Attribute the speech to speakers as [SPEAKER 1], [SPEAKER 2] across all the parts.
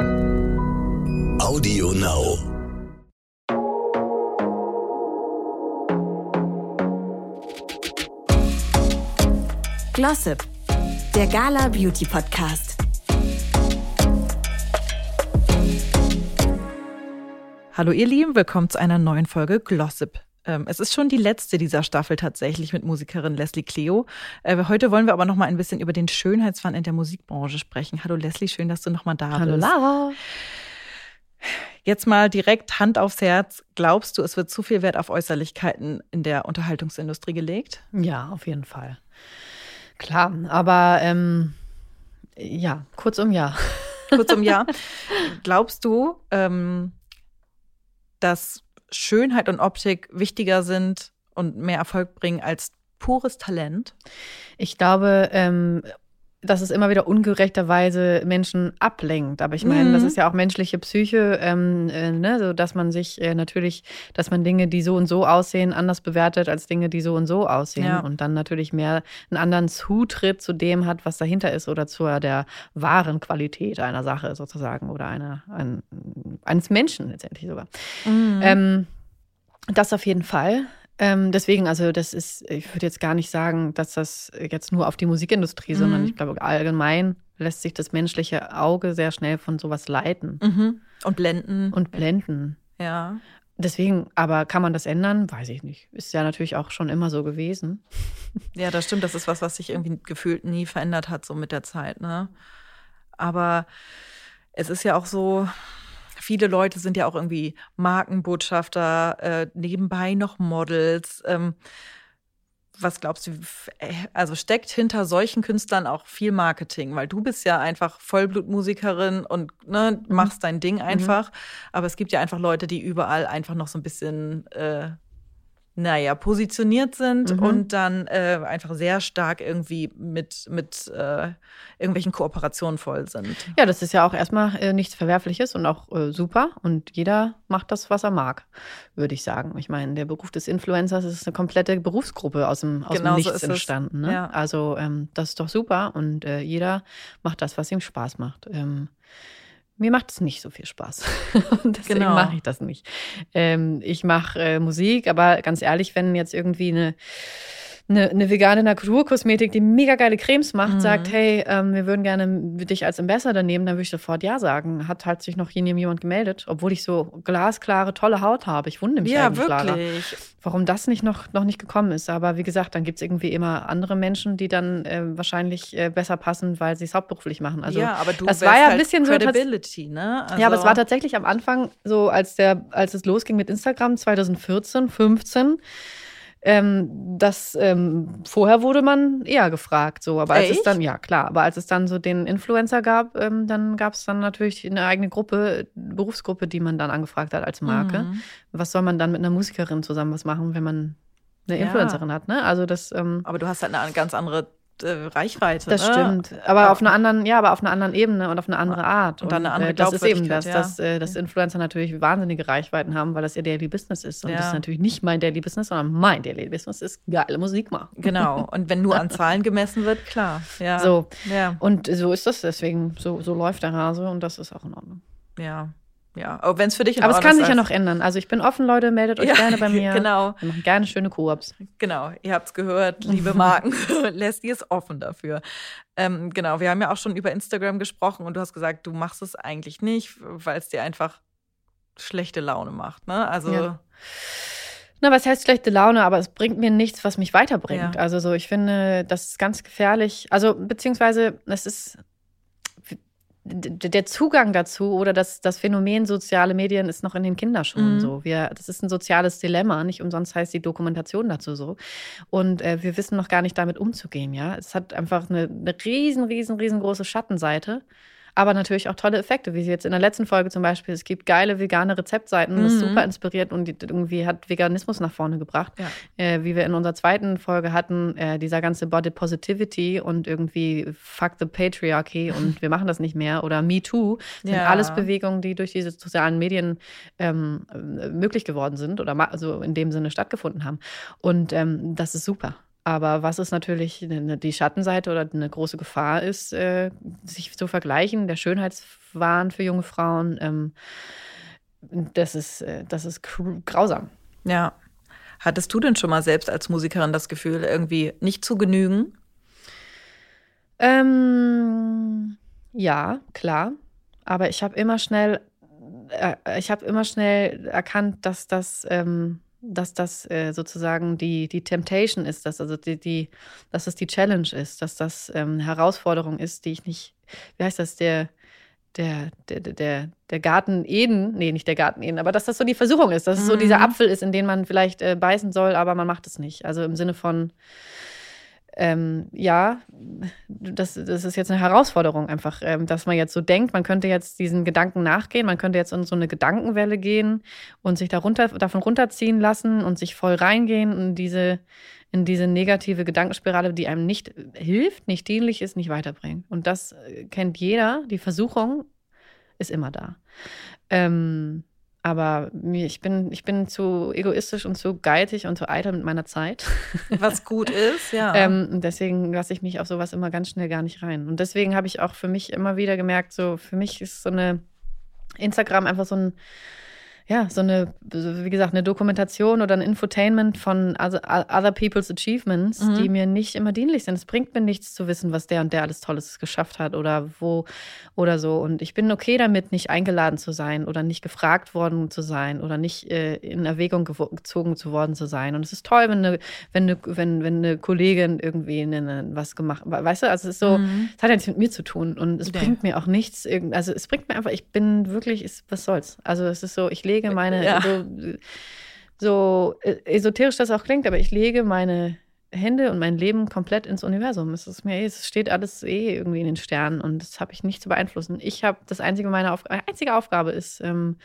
[SPEAKER 1] Audio Now.
[SPEAKER 2] Glossip, der Gala Beauty Podcast.
[SPEAKER 3] Hallo ihr Lieben, willkommen zu einer neuen Folge Glossip. Ähm, es ist schon die letzte dieser Staffel tatsächlich mit Musikerin Leslie Cleo. Äh, heute wollen wir aber noch mal ein bisschen über den Schönheitswahn in der Musikbranche sprechen. Hallo Leslie, schön, dass du noch mal da
[SPEAKER 4] Hallo
[SPEAKER 3] bist.
[SPEAKER 4] Lara.
[SPEAKER 3] Jetzt mal direkt Hand aufs Herz. Glaubst du, es wird zu viel Wert auf Äußerlichkeiten in der Unterhaltungsindustrie gelegt?
[SPEAKER 4] Ja, auf jeden Fall. Klar, aber ähm, ja, kurzum ja.
[SPEAKER 3] Kurzum ja. Glaubst du, ähm, dass Schönheit und Optik wichtiger sind und mehr Erfolg bringen als pures Talent?
[SPEAKER 4] Ich glaube, ähm, dass es immer wieder ungerechterweise Menschen ablenkt. Aber ich meine,
[SPEAKER 3] Mhm.
[SPEAKER 4] das ist ja auch menschliche Psyche, ähm, äh, ne? so dass man sich äh, natürlich, dass man Dinge, die so und so aussehen, anders bewertet als Dinge, die so und so aussehen.
[SPEAKER 3] Ja.
[SPEAKER 4] Und dann natürlich mehr einen anderen Zutritt zu dem hat, was dahinter ist oder zu der wahren Qualität einer Sache sozusagen oder einer, ein, eines Menschen letztendlich sogar.
[SPEAKER 3] Mhm.
[SPEAKER 4] Ähm, das auf jeden Fall. Ähm, deswegen, also das ist, ich würde jetzt gar nicht sagen, dass das jetzt nur auf die Musikindustrie, sondern
[SPEAKER 3] Mhm.
[SPEAKER 4] ich glaube allgemein lässt sich das menschliche Auge sehr schnell von sowas leiten
[SPEAKER 3] Mhm. Und blenden.
[SPEAKER 4] und blenden.
[SPEAKER 3] ja.
[SPEAKER 4] Deswegen, aber kann man das ändern? Weiß ich nicht. Ist ja natürlich auch schon immer so gewesen.
[SPEAKER 3] Ja, das stimmt. Das ist was, was sich irgendwie gefühlt nie verändert hat, so mit der Zeit, ne? Aber es ist ja auch so, viele Leute sind ja auch irgendwie Markenbotschafter, äh, nebenbei noch Models. Ähm, was glaubst du, äh, also steckt hinter solchen Künstlern auch viel Marketing? Weil du bist ja einfach Vollblutmusikerin und ne, machst dein Ding einfach. Aber es gibt ja einfach Leute, die überall einfach noch so ein bisschen, äh, naja, positioniert sind
[SPEAKER 4] Mhm.
[SPEAKER 3] und dann äh, einfach sehr stark irgendwie mit, mit äh, irgendwelchen Kooperationen voll sind.
[SPEAKER 4] Ja, das ist ja auch erstmal äh, nichts Verwerfliches und auch äh, super. Und jeder macht das, was er mag, würde ich sagen. Ich meine, der Beruf des Influencers ist eine komplette Berufsgruppe aus dem, aus
[SPEAKER 3] Genau so
[SPEAKER 4] dem Nichts
[SPEAKER 3] ist es.
[SPEAKER 4] entstanden. Ne?
[SPEAKER 3] Ja.
[SPEAKER 4] Also ähm, das ist doch super und äh, jeder macht das, was ihm Spaß macht. Ähm, mir macht es nicht so viel Spaß. Und deswegen
[SPEAKER 3] Genau.
[SPEAKER 4] mache ich das nicht. Ähm, ich mache äh, Musik, aber ganz ehrlich, wenn jetzt irgendwie eine, eine, eine vegane Naturkosmetik, die mega geile Cremes macht,
[SPEAKER 3] Mhm.
[SPEAKER 4] sagt, hey, ähm, wir würden gerne dich als Ambassador nehmen, dann würde ich sofort ja sagen. Hat halt sich noch nie jemand gemeldet, obwohl ich so glasklare, tolle Haut habe. Ich wundere mich
[SPEAKER 3] Ja,
[SPEAKER 4] eigentlich,
[SPEAKER 3] wirklich.
[SPEAKER 4] warum das nicht noch, noch nicht gekommen ist. Aber wie gesagt, dann gibt es irgendwie immer andere Menschen, die dann äh, wahrscheinlich äh, besser passen, weil sie es hauptberuflich machen. Also
[SPEAKER 3] ja, aber du
[SPEAKER 4] das war ja ein
[SPEAKER 3] halt
[SPEAKER 4] bisschen so
[SPEAKER 3] ne? Also,
[SPEAKER 4] ja, aber es war tatsächlich am Anfang so, als der, als es losging mit Instagram 2014, 15. Ähm, das ähm, vorher wurde man eher gefragt, so, aber als es
[SPEAKER 3] Echt?
[SPEAKER 4] dann, ja klar, aber als es dann so den Influencer gab, ähm, dann gab es dann natürlich eine eigene Gruppe, Berufsgruppe, die man dann angefragt hat als Marke.
[SPEAKER 3] Mhm.
[SPEAKER 4] Was soll man dann mit einer Musikerin zusammen was machen, wenn man eine
[SPEAKER 3] Ja.
[SPEAKER 4] Influencerin hat, ne? Also das, ähm,
[SPEAKER 3] Aber du hast halt eine ganz andere äh, Reichweite.
[SPEAKER 4] das
[SPEAKER 3] ne?
[SPEAKER 4] stimmt. Aber auf einer anderen, ja, aber auf einer anderen Ebene und auf eine andere Art.
[SPEAKER 3] Und dann eine andere
[SPEAKER 4] äh, das ist eben das,
[SPEAKER 3] Glaubwürdigkeit,
[SPEAKER 4] dass, äh, dass Influencer natürlich wahnsinnige Reichweiten haben, weil das ihr Daily Business ist. Und
[SPEAKER 3] Ja.
[SPEAKER 4] das ist natürlich nicht mein Daily Business, sondern mein Daily Business ist geile Musik machen.
[SPEAKER 3] Genau. Und wenn nur an Zahlen gemessen wird, klar. Ja.
[SPEAKER 4] So.
[SPEAKER 3] Ja.
[SPEAKER 4] Und so ist das deswegen, so, so läuft der Hase und das ist auch in Ordnung.
[SPEAKER 3] Ja. Ja. Aber wenn es für dich in
[SPEAKER 4] Aber es
[SPEAKER 3] Ordnung
[SPEAKER 4] kann
[SPEAKER 3] ist,
[SPEAKER 4] sich ja noch ändern. Also ich bin offen, Leute, meldet euch
[SPEAKER 3] Ja,
[SPEAKER 4] gerne bei mir.
[SPEAKER 3] genau.
[SPEAKER 4] Wir machen gerne schöne Koops.
[SPEAKER 3] Genau, ihr habt es gehört, liebe Marken. Leslie ist offen dafür. Ähm, genau, wir haben ja auch schon über Instagram gesprochen und du hast gesagt, du machst es eigentlich nicht, weil es dir einfach schlechte Laune macht. Ne? Also,
[SPEAKER 4] Ja. Na, was heißt schlechte Laune, aber es bringt mir nichts, was mich weiterbringt.
[SPEAKER 3] Ja.
[SPEAKER 4] Also so, ich finde, das ist ganz gefährlich. Also beziehungsweise es ist der Zugang dazu oder das, das Phänomen soziale Medien ist noch in den Kinderschuhen
[SPEAKER 3] Mhm.
[SPEAKER 4] so. Wir, das ist ein soziales Dilemma, nicht umsonst heißt die Dokumentation dazu so. Und äh, wir wissen noch gar nicht damit umzugehen, ja. Es hat einfach eine, eine riesen, riesen, riesengroße Schattenseite. Aber natürlich auch tolle Effekte, wie sie jetzt in der letzten Folge zum Beispiel. Es gibt geile vegane Rezeptseiten, das ist
[SPEAKER 3] Mhm.
[SPEAKER 4] super inspiriert und irgendwie hat Veganismus nach vorne gebracht.
[SPEAKER 3] Ja.
[SPEAKER 4] Äh, wie wir in unserer zweiten Folge hatten, äh, dieser ganze Body Positivity und irgendwie Fuck the Patriarchy und wir machen das nicht mehr oder Me Too sind
[SPEAKER 3] Ja.
[SPEAKER 4] alles Bewegungen, die durch diese sozialen Medien ähm, äh, möglich geworden sind oder also in dem Sinne stattgefunden haben. Und ähm, das ist super. Aber was ist natürlich die Schattenseite oder eine große Gefahr ist, äh, sich zu vergleichen, der Schönheitswahn für junge Frauen, ähm, das ist, äh, das ist grausam.
[SPEAKER 3] Ja. Hattest du denn schon mal selbst als Musikerin das Gefühl, irgendwie nicht zu genügen?
[SPEAKER 4] Ähm, ja, klar. Aber ich habe immer schnell, äh, ich habe immer schnell erkannt, dass das, ähm, dass das äh, sozusagen die, die Temptation ist, dass also die, die, dass das die Challenge ist, dass das ähm, Herausforderung ist, die ich nicht, wie heißt das, der, der, der, der, der Garten Eden, nee, nicht der Garten Eden, aber dass das so die Versuchung ist, dass es so dieser mhm. Apfel ist, in den man vielleicht äh, beißen soll, aber man macht es nicht. Also im Sinne von, ähm, ja, das, das ist jetzt eine Herausforderung einfach, ähm, dass man jetzt so denkt, man könnte jetzt diesen Gedanken nachgehen, man könnte jetzt in so eine Gedankenwelle gehen und sich darunter, davon runterziehen lassen und sich voll reingehen in diese, in diese negative Gedankenspirale, die einem nicht hilft, nicht dienlich ist, nicht weiterbringt. Und das äh, kennt jeder, die Versuchung ist immer da. Ähm, aber ich bin, ich bin zu egoistisch und zu geizig und zu eitel mit meiner Zeit.
[SPEAKER 3] Was gut ist, ja.
[SPEAKER 4] ähm, deswegen lasse ich mich auf sowas immer ganz schnell gar nicht rein. Und deswegen habe ich auch für mich immer wieder gemerkt, so für mich ist so eine Instagram einfach so ein ja, so eine, wie gesagt, eine Dokumentation oder ein Infotainment von other people's achievements, mhm. die mir nicht immer dienlich sind. Es bringt mir nichts zu wissen, was der und der alles Tolles geschafft hat oder wo oder so. Und ich bin okay damit, nicht eingeladen zu sein oder nicht gefragt worden zu sein oder nicht äh, in Erwägung gezogen zu worden zu sein. Und es ist toll, wenn eine, wenn eine, wenn, wenn eine Kollegin irgendwie eine, was gemacht hat. Weißt du, also es ist so, mhm. es hat ja nichts mit mir zu tun. Und es ja. bringt mir auch nichts, also es bringt mir einfach, ich bin wirklich, was soll's. Also es ist so, ich lege lege meine, ja. so, so äh, esoterisch das auch klingt, aber ich lege meine Hände und mein Leben komplett ins Universum. Es ist mir, es steht alles eh irgendwie in den Sternen und das habe ich nicht zu beeinflussen. Ich habe das einzige meine Auf, einzige Aufgabe ist ähm,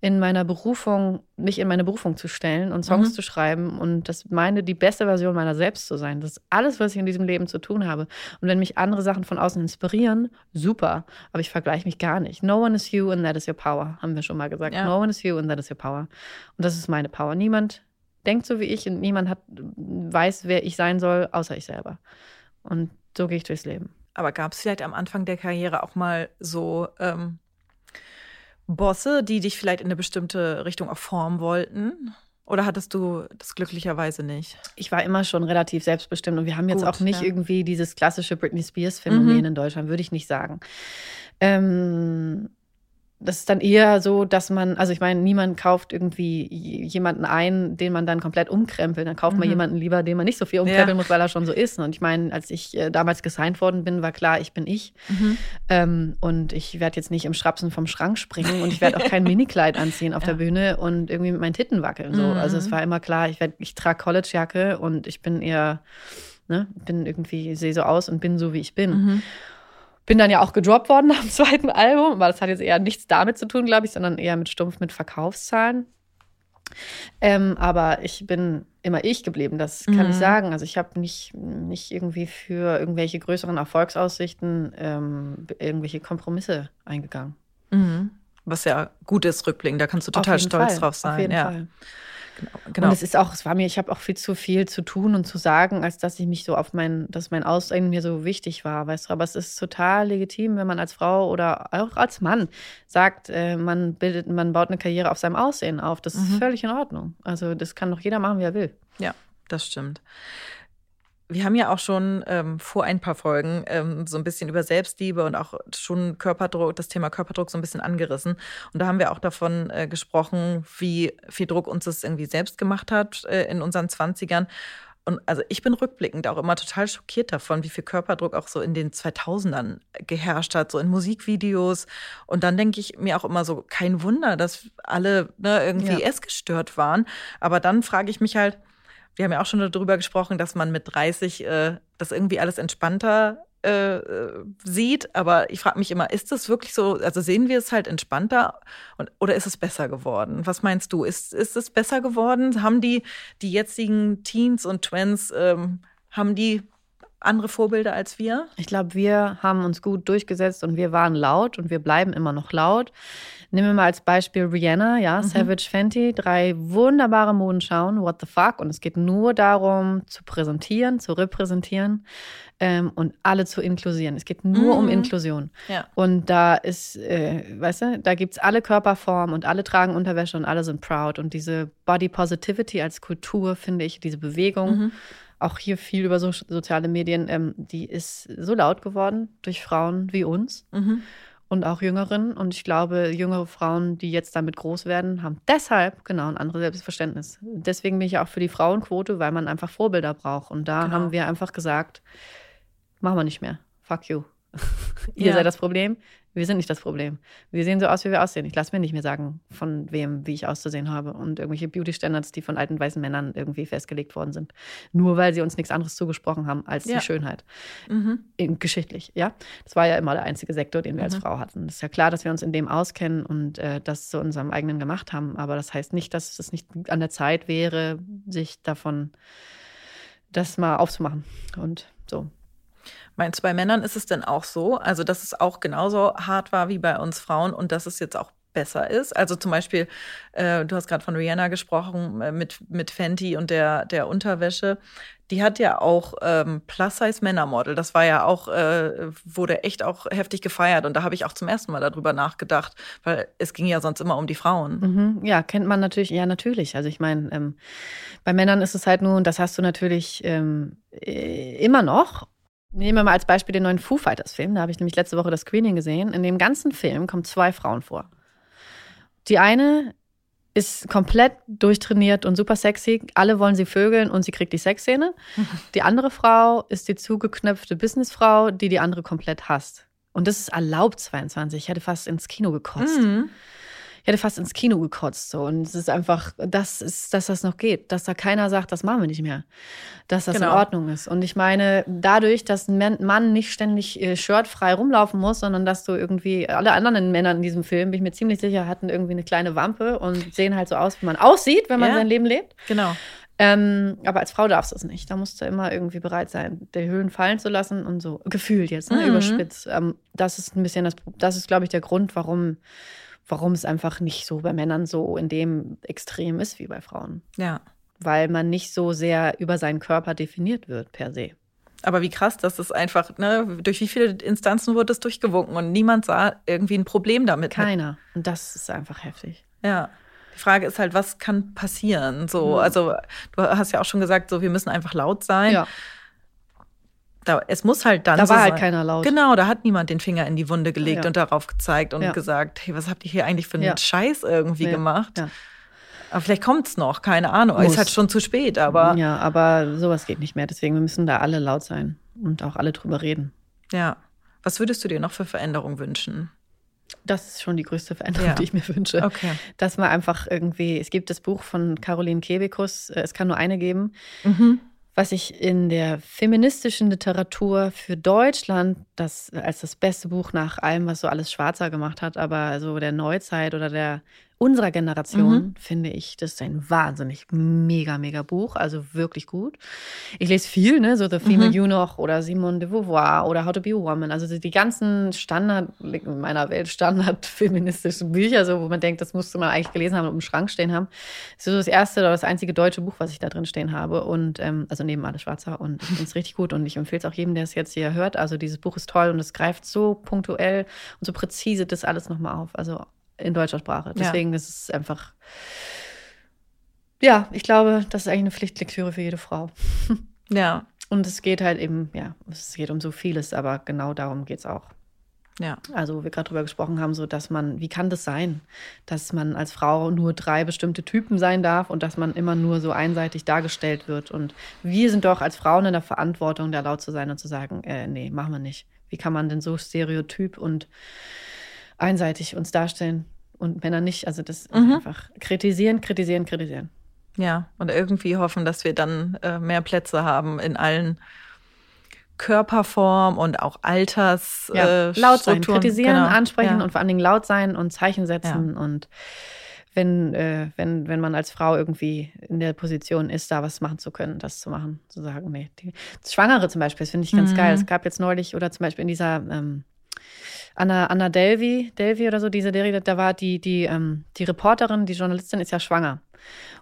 [SPEAKER 4] in meiner Berufung mich in meine Berufung zu stellen und Songs mhm. zu schreiben und das meine die beste Version meiner selbst zu sein. Das ist alles, was ich in diesem Leben zu tun habe. Und wenn mich andere Sachen von außen inspirieren, super. Aber ich vergleiche mich gar nicht. No one is you and that is your power, haben wir schon mal gesagt. Ja. No one is you and that is your power. Und das ist meine Power. Niemand denkt so wie ich und niemand hat, weiß, wer ich sein soll, außer ich selber. Und so gehe ich durchs Leben.
[SPEAKER 3] Aber gab es vielleicht am Anfang der Karriere auch mal so ähm, Bosse, die dich vielleicht in eine bestimmte Richtung auch formen wollten? Oder hattest du das glücklicherweise nicht?
[SPEAKER 4] Ich war immer schon relativ selbstbestimmt und wir haben jetzt Gut, auch nicht ja. irgendwie dieses klassische Britney Spears-Phänomen mhm. in Deutschland, würde ich nicht sagen. Ähm, das ist dann eher so, dass man, also ich meine, niemand kauft irgendwie jemanden ein, den man dann komplett umkrempelt. Dann kauft mhm. man jemanden lieber, den man nicht so viel umkrempeln ja. muss, weil er schon so ist. Und ich meine, als ich äh, damals gesigned worden bin, war klar, ich bin ich. Mhm. Ähm, und ich werde jetzt nicht im Schrapsen vom Schrank springen und ich werde auch kein Minikleid anziehen auf ja. der Bühne und irgendwie mit meinen Titten wackeln. So. Mhm. Also es war immer klar, ich, werd, ich trage Collegejacke und ich bin eher, ne, bin irgendwie, sehe so aus und bin so, wie ich bin. Bin dann ja auch gedroppt worden dem zweiten Album, aber das hat jetzt eher nichts damit zu tun, glaube ich, sondern eher mit stumpf mit Verkaufszahlen. Ähm, aber ich bin immer ich geblieben, das kann mhm. ich sagen. Also ich habe nicht, nicht irgendwie für irgendwelche größeren Erfolgsaussichten ähm, irgendwelche Kompromisse eingegangen.
[SPEAKER 3] Mhm. Was ja gut ist, rückblickend, da kannst du total stolz
[SPEAKER 4] Fall.
[SPEAKER 3] drauf sein.
[SPEAKER 4] Auf jeden
[SPEAKER 3] ja.
[SPEAKER 4] Fall. Genau, genau. Und es ist auch, es war mir, ich habe auch viel zu viel zu tun und zu sagen, als dass ich mich so auf mein, dass mein Aussehen mir so wichtig war, weißt du. Aber es ist total legitim, wenn man als Frau oder auch als Mann sagt, äh, man bildet, man baut eine Karriere auf seinem Aussehen auf. Das mhm. ist völlig in Ordnung. Also das kann doch jeder machen, wie er will.
[SPEAKER 3] Ja, das stimmt. Wir haben ja auch schon ähm, vor ein paar Folgen ähm, so ein bisschen über Selbstliebe und auch schon Körperdruck, das Thema Körperdruck so ein bisschen angerissen. Und da haben wir auch davon äh, gesprochen, wie viel Druck uns das irgendwie selbst gemacht hat äh, in unseren Zwanzigern. Und also ich bin rückblickend auch immer total schockiert davon, wie viel Körperdruck auch so in den 2000ern geherrscht hat, so in Musikvideos. Und dann denke ich mir auch immer so, kein Wunder, dass alle ne, irgendwie ja. essgestört waren. Aber dann frage ich mich halt, wir haben ja auch schon darüber gesprochen, dass man mit 30 äh, das irgendwie alles entspannter äh, sieht. Aber ich frage mich immer, ist das wirklich so, also sehen wir es halt entspannter und, oder ist es besser geworden? Was meinst du? Ist, ist es besser geworden? Haben die, die jetzigen Teens und Twins, ähm, haben die andere Vorbilder als wir?
[SPEAKER 4] Ich glaube, wir haben uns gut durchgesetzt und wir waren laut und wir bleiben immer noch laut. Nehmen wir mal als Beispiel Rihanna, ja, mhm. Savage Fenty, drei wunderbare Modenschauen, what the fuck. Und es geht nur darum, zu präsentieren, zu repräsentieren ähm, und alle zu inklusieren. Es geht nur mhm. um Inklusion.
[SPEAKER 3] Ja.
[SPEAKER 4] Und da ist, äh, weißt du, da gibt es alle Körperformen und alle tragen Unterwäsche und alle sind proud. Und diese Body Positivity als Kultur, finde ich, diese Bewegung, mhm. Auch hier viel über so, soziale Medien, ähm, die ist so laut geworden durch Frauen wie uns.
[SPEAKER 3] Mhm
[SPEAKER 4] und auch Jüngeren. Und ich glaube, jüngere Frauen, die jetzt damit groß werden, haben deshalb genau ein anderes Selbstverständnis. Deswegen bin ich auch für die Frauenquote, weil man einfach Vorbilder braucht. Und da genau. haben wir einfach gesagt, machen wir nicht mehr. Fuck you. Ihr ja. seid das Problem. Wir sind nicht das Problem. Wir sehen so aus, wie wir aussehen. Ich lasse mir nicht mehr sagen, von wem, wie ich auszusehen habe. Und irgendwelche Beauty-Standards, die von alten weißen Männern irgendwie festgelegt worden sind. Nur weil sie uns nichts anderes zugesprochen haben als ja. die Schönheit.
[SPEAKER 3] Mhm.
[SPEAKER 4] In, geschichtlich, ja. Das war ja immer der einzige Sektor, den wir mhm. als Frau hatten. Es ist ja klar, dass wir uns in dem auskennen und äh, das zu unserem eigenen gemacht haben. Aber das heißt nicht, dass es nicht an der Zeit wäre, sich davon das mal aufzumachen. Und so.
[SPEAKER 3] Meinst du, bei Männern ist es denn auch so? Also, dass es auch genauso hart war wie bei uns Frauen und dass es jetzt auch besser ist. Also zum Beispiel, äh, du hast gerade von Rihanna gesprochen äh, mit, mit Fenty und der, der Unterwäsche. Die hat ja auch ähm, Plus-Size-Männermodel. Das war ja auch, äh, wurde echt auch heftig gefeiert. Und da habe ich auch zum ersten Mal darüber nachgedacht, weil es ging ja sonst immer um die Frauen.
[SPEAKER 4] Mhm, ja, kennt man natürlich, ja, natürlich. Also ich meine, ähm, bei Männern ist es halt nur, und das hast du natürlich ähm, äh, immer noch, Nehmen wir mal als Beispiel den neuen Foo Fighters Film. Da habe ich nämlich letzte Woche das Screening gesehen. In dem ganzen Film kommen zwei Frauen vor. Die eine ist komplett durchtrainiert und super sexy. Alle wollen sie vögeln und sie kriegt die Sexszene. Die andere Frau ist die zugeknöpfte Businessfrau, die die andere komplett hasst. Und das ist erlaubt 22. Ich hätte fast ins Kino gekotzt.
[SPEAKER 3] Mhm
[SPEAKER 4] ich hätte fast ins Kino gekotzt. So. Und es ist einfach, das ist, dass das noch geht, dass da keiner sagt, das machen wir nicht mehr. Dass das genau. in Ordnung ist. Und ich meine, dadurch, dass ein Mann nicht ständig äh, shirtfrei rumlaufen muss, sondern dass du irgendwie, alle anderen Männer in diesem Film, bin ich mir ziemlich sicher, hatten irgendwie eine kleine Wampe und sehen halt so aus, wie man aussieht, wenn man ja. sein Leben lebt.
[SPEAKER 3] Genau.
[SPEAKER 4] Ähm, aber als Frau darfst du es nicht. Da musst du immer irgendwie bereit sein, die Höhlen fallen zu lassen und so. Gefühlt jetzt, ne? Mhm. überspitzt. Ähm, das ist ein bisschen das, das ist, glaube ich, der Grund, warum warum es einfach nicht so bei Männern so in dem Extrem ist wie bei Frauen.
[SPEAKER 3] Ja.
[SPEAKER 4] Weil man nicht so sehr über seinen Körper definiert wird per se.
[SPEAKER 3] Aber wie krass, dass es einfach, ne, durch wie viele Instanzen wurde es durchgewunken und niemand sah irgendwie ein Problem damit.
[SPEAKER 4] Keiner. Und das ist einfach heftig.
[SPEAKER 3] Ja. Die Frage ist halt, was kann passieren? So, mhm. also du hast ja auch schon gesagt, so wir müssen einfach laut sein.
[SPEAKER 4] Ja
[SPEAKER 3] da, es muss halt dann.
[SPEAKER 4] Da
[SPEAKER 3] so
[SPEAKER 4] war halt keiner laut.
[SPEAKER 3] Genau, da hat niemand den Finger in die Wunde gelegt
[SPEAKER 4] ja.
[SPEAKER 3] und darauf gezeigt und
[SPEAKER 4] ja.
[SPEAKER 3] gesagt, hey, was habt ihr hier eigentlich für einen
[SPEAKER 4] ja.
[SPEAKER 3] Scheiß irgendwie gemacht? Aber vielleicht kommt es noch, keine Ahnung.
[SPEAKER 4] Muss.
[SPEAKER 3] Ist halt schon zu spät, aber
[SPEAKER 4] Ja, aber sowas geht nicht mehr. Deswegen wir müssen da alle laut sein und auch alle drüber reden.
[SPEAKER 3] ja. Was würdest du dir noch für Veränderungen wünschen?
[SPEAKER 4] Das ist schon die größte Veränderung, die ich mir wünsche.
[SPEAKER 3] Okay.
[SPEAKER 4] Dass man einfach irgendwie, es gibt das Buch von Caroline Kebekus, äh, es kann nur eine geben,
[SPEAKER 3] Mhm.
[SPEAKER 4] Was ich in der feministischen Literatur für Deutschland das als das beste Buch nach allem, was so alles Schwarzer gemacht hat, aber so der Neuzeit oder der unserer Generation
[SPEAKER 3] Mhm.
[SPEAKER 4] finde ich, das ist ein wahnsinnig mega, mega Buch, also wirklich gut. Ich lese viel, ne, so The Female
[SPEAKER 3] Mhm.
[SPEAKER 4] Eunuch oder Simone de Beauvoir oder How to Be a Woman, also die- die ganzen Standard, in meiner Welt Standard feministischen Bücher, so, wo man denkt, das musste man eigentlich gelesen haben und im Schrank stehen haben. Das ist so das erste oder das einzige deutsche Buch, was ich da drin stehen habe und, ähm, also neben alles Schwarzer und ich finde es richtig gut und ich empfehle es auch jedem, der es jetzt hier hört. Also dieses Buch ist toll und es greift so punktuell und so präzise das alles nochmal auf, also in deutscher Sprache.
[SPEAKER 3] Ja.
[SPEAKER 4] Deswegen ist es einfach, ja, ich glaube, das ist eigentlich eine Pflichtlektüre für jede Frau.
[SPEAKER 3] Ja,
[SPEAKER 4] Und es geht halt eben, ja, es geht um so vieles, aber genau darum geht es auch.
[SPEAKER 3] ja.
[SPEAKER 4] Also, wo wir gerade drüber gesprochen haben, so dass man, wie kann das sein, dass man als Frau nur drei bestimmte Typen sein darf und dass man immer nur so einseitig dargestellt wird. Und wir sind doch als Frauen in der Verantwortung, da laut zu sein und zu sagen, äh, nee, machen wir nicht. Wie kann man denn so stereotyp und einseitig uns darstellen und Männer nicht? Also, das ist
[SPEAKER 3] Mhm.
[SPEAKER 4] einfach kritisieren, kritisieren, kritisieren.
[SPEAKER 3] Ja, und irgendwie hoffen, dass wir dann äh, mehr Plätze haben in allen Körperformen und auch Alters.
[SPEAKER 4] Ja,
[SPEAKER 3] äh,
[SPEAKER 4] laut sein,
[SPEAKER 3] Strukturen.
[SPEAKER 4] kritisieren,
[SPEAKER 3] Genau.
[SPEAKER 4] ansprechen
[SPEAKER 3] ja.
[SPEAKER 4] und vor allen Dingen laut sein und Zeichen setzen und wenn, äh, wenn, wenn man als Frau irgendwie in der Position ist, da was machen zu können, das zu machen, zu sagen, nee. Die, Schwangere zum Beispiel, das finde ich ganz
[SPEAKER 3] Mhm.
[SPEAKER 4] geil. Es gab jetzt neulich, oder zum Beispiel in dieser ähm, Anna, Anna Delvey, Delvey oder so, diese Serie, da war die, die, ähm, die Reporterin, die Journalistin ist ja schwanger.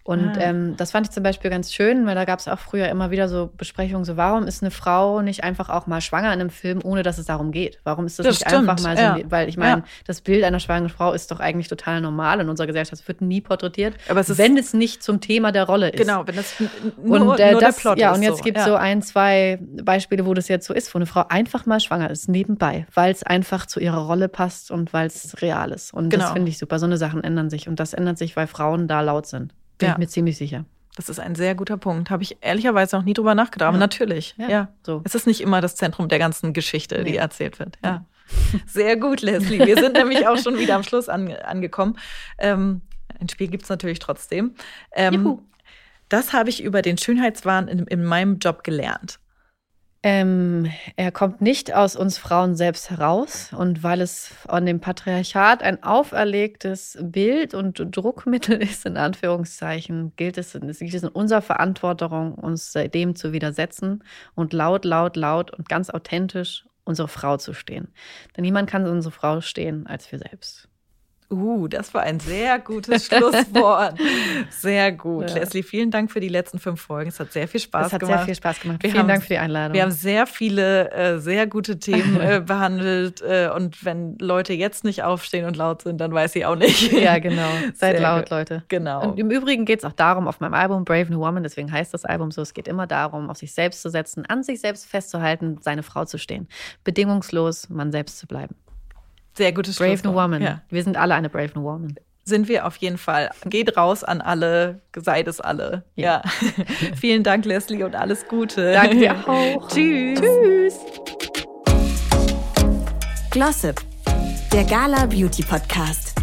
[SPEAKER 4] Und
[SPEAKER 3] Ah.
[SPEAKER 4] ähm, das fand ich zum Beispiel ganz schön, weil da gab es auch früher immer wieder so Besprechungen, so warum ist eine Frau nicht einfach auch mal schwanger in einem Film, ohne dass es darum geht? Warum ist das,
[SPEAKER 3] Das
[SPEAKER 4] nicht
[SPEAKER 3] stimmt,
[SPEAKER 4] einfach mal so?
[SPEAKER 3] ja.
[SPEAKER 4] Weil ich meine,
[SPEAKER 3] Ja.
[SPEAKER 4] das Bild einer schwangeren Frau ist doch eigentlich total normal in unserer Gesellschaft. Es wird nie porträtiert,
[SPEAKER 3] Aber es
[SPEAKER 4] wenn es nicht zum Thema der Rolle ist.
[SPEAKER 3] Genau, wenn das nur,
[SPEAKER 4] Und äh,
[SPEAKER 3] nur
[SPEAKER 4] das,
[SPEAKER 3] der Plot
[SPEAKER 4] ja,
[SPEAKER 3] ist.
[SPEAKER 4] und jetzt gibt es so ein, zwei Beispiele, wo das jetzt so ist, wo eine Frau einfach mal schwanger ist, nebenbei, weil es einfach zu ihrer Rolle passt und weil es real ist. Und das
[SPEAKER 3] Genau.
[SPEAKER 4] finde ich super. So eine Sachen ändern sich. Und das ändert sich, weil Frauen da laut sind. Bin
[SPEAKER 3] Ja.
[SPEAKER 4] ich mir ziemlich sicher.
[SPEAKER 3] Das ist ein sehr guter Punkt. Habe ich ehrlicherweise noch nie drüber nachgedacht. Aber
[SPEAKER 4] Ja.
[SPEAKER 3] natürlich,
[SPEAKER 4] Ja,
[SPEAKER 3] ja.
[SPEAKER 4] so.
[SPEAKER 3] Es ist nicht immer das Zentrum der ganzen Geschichte, die
[SPEAKER 4] Nee.
[SPEAKER 3] erzählt wird. Ja. Sehr gut, Leslie. Wir sind nämlich auch schon wieder am Schluss an, angekommen. Ähm, ein Spiel gibt es natürlich trotzdem. Ähm, das habe ich über den Schönheitswahn in, in meinem Job gelernt.
[SPEAKER 4] Ähm, er kommt nicht aus uns Frauen selbst heraus. Und weil es von dem Patriarchat ein auferlegtes Bild und Druckmittel ist, in Anführungszeichen, gilt es, es liegt es in unserer Verantwortung, uns dem zu widersetzen und laut, laut, laut und ganz authentisch unsere Frau zu stehen. Denn niemand kann unsere Frau stehen als wir selbst.
[SPEAKER 3] Uh, das war ein sehr gutes Schlusswort. Sehr gut.
[SPEAKER 4] Ja.
[SPEAKER 3] Leslie, vielen Dank für die letzten fünf Folgen. Es hat sehr viel Spaß
[SPEAKER 4] Es hat
[SPEAKER 3] gemacht.
[SPEAKER 4] sehr viel Spaß gemacht.
[SPEAKER 3] Wir
[SPEAKER 4] Vielen
[SPEAKER 3] haben-
[SPEAKER 4] Dank für die Einladung.
[SPEAKER 3] Wir haben sehr viele äh, sehr gute Themen äh, behandelt. Äh, und wenn Leute jetzt nicht aufstehen und laut sind, dann weiß ich auch nicht.
[SPEAKER 4] ja, genau. Seid
[SPEAKER 3] Sehr
[SPEAKER 4] laut. Leute.
[SPEAKER 3] Genau.
[SPEAKER 4] Und im Übrigen geht es auch darum, auf meinem Album Brave New Woman, deswegen heißt das Album so, es geht immer darum, auf sich selbst zu setzen, an sich selbst festzuhalten, seine Frau zu stehen. Bedingungslos man selbst zu bleiben.
[SPEAKER 3] Sehr gutes
[SPEAKER 4] Brave New. Woman.
[SPEAKER 3] Ja.
[SPEAKER 4] Wir sind alle eine Brave New Woman.
[SPEAKER 3] Sind wir auf jeden Fall. Geht raus an alle, seid es alle. Ja.
[SPEAKER 4] Ja.
[SPEAKER 3] Vielen Dank, Leslie, und alles Gute.
[SPEAKER 4] Danke dir auch.
[SPEAKER 3] Tschüss.
[SPEAKER 4] Tschüss.
[SPEAKER 2] Glossip, der Gala Beauty Podcast.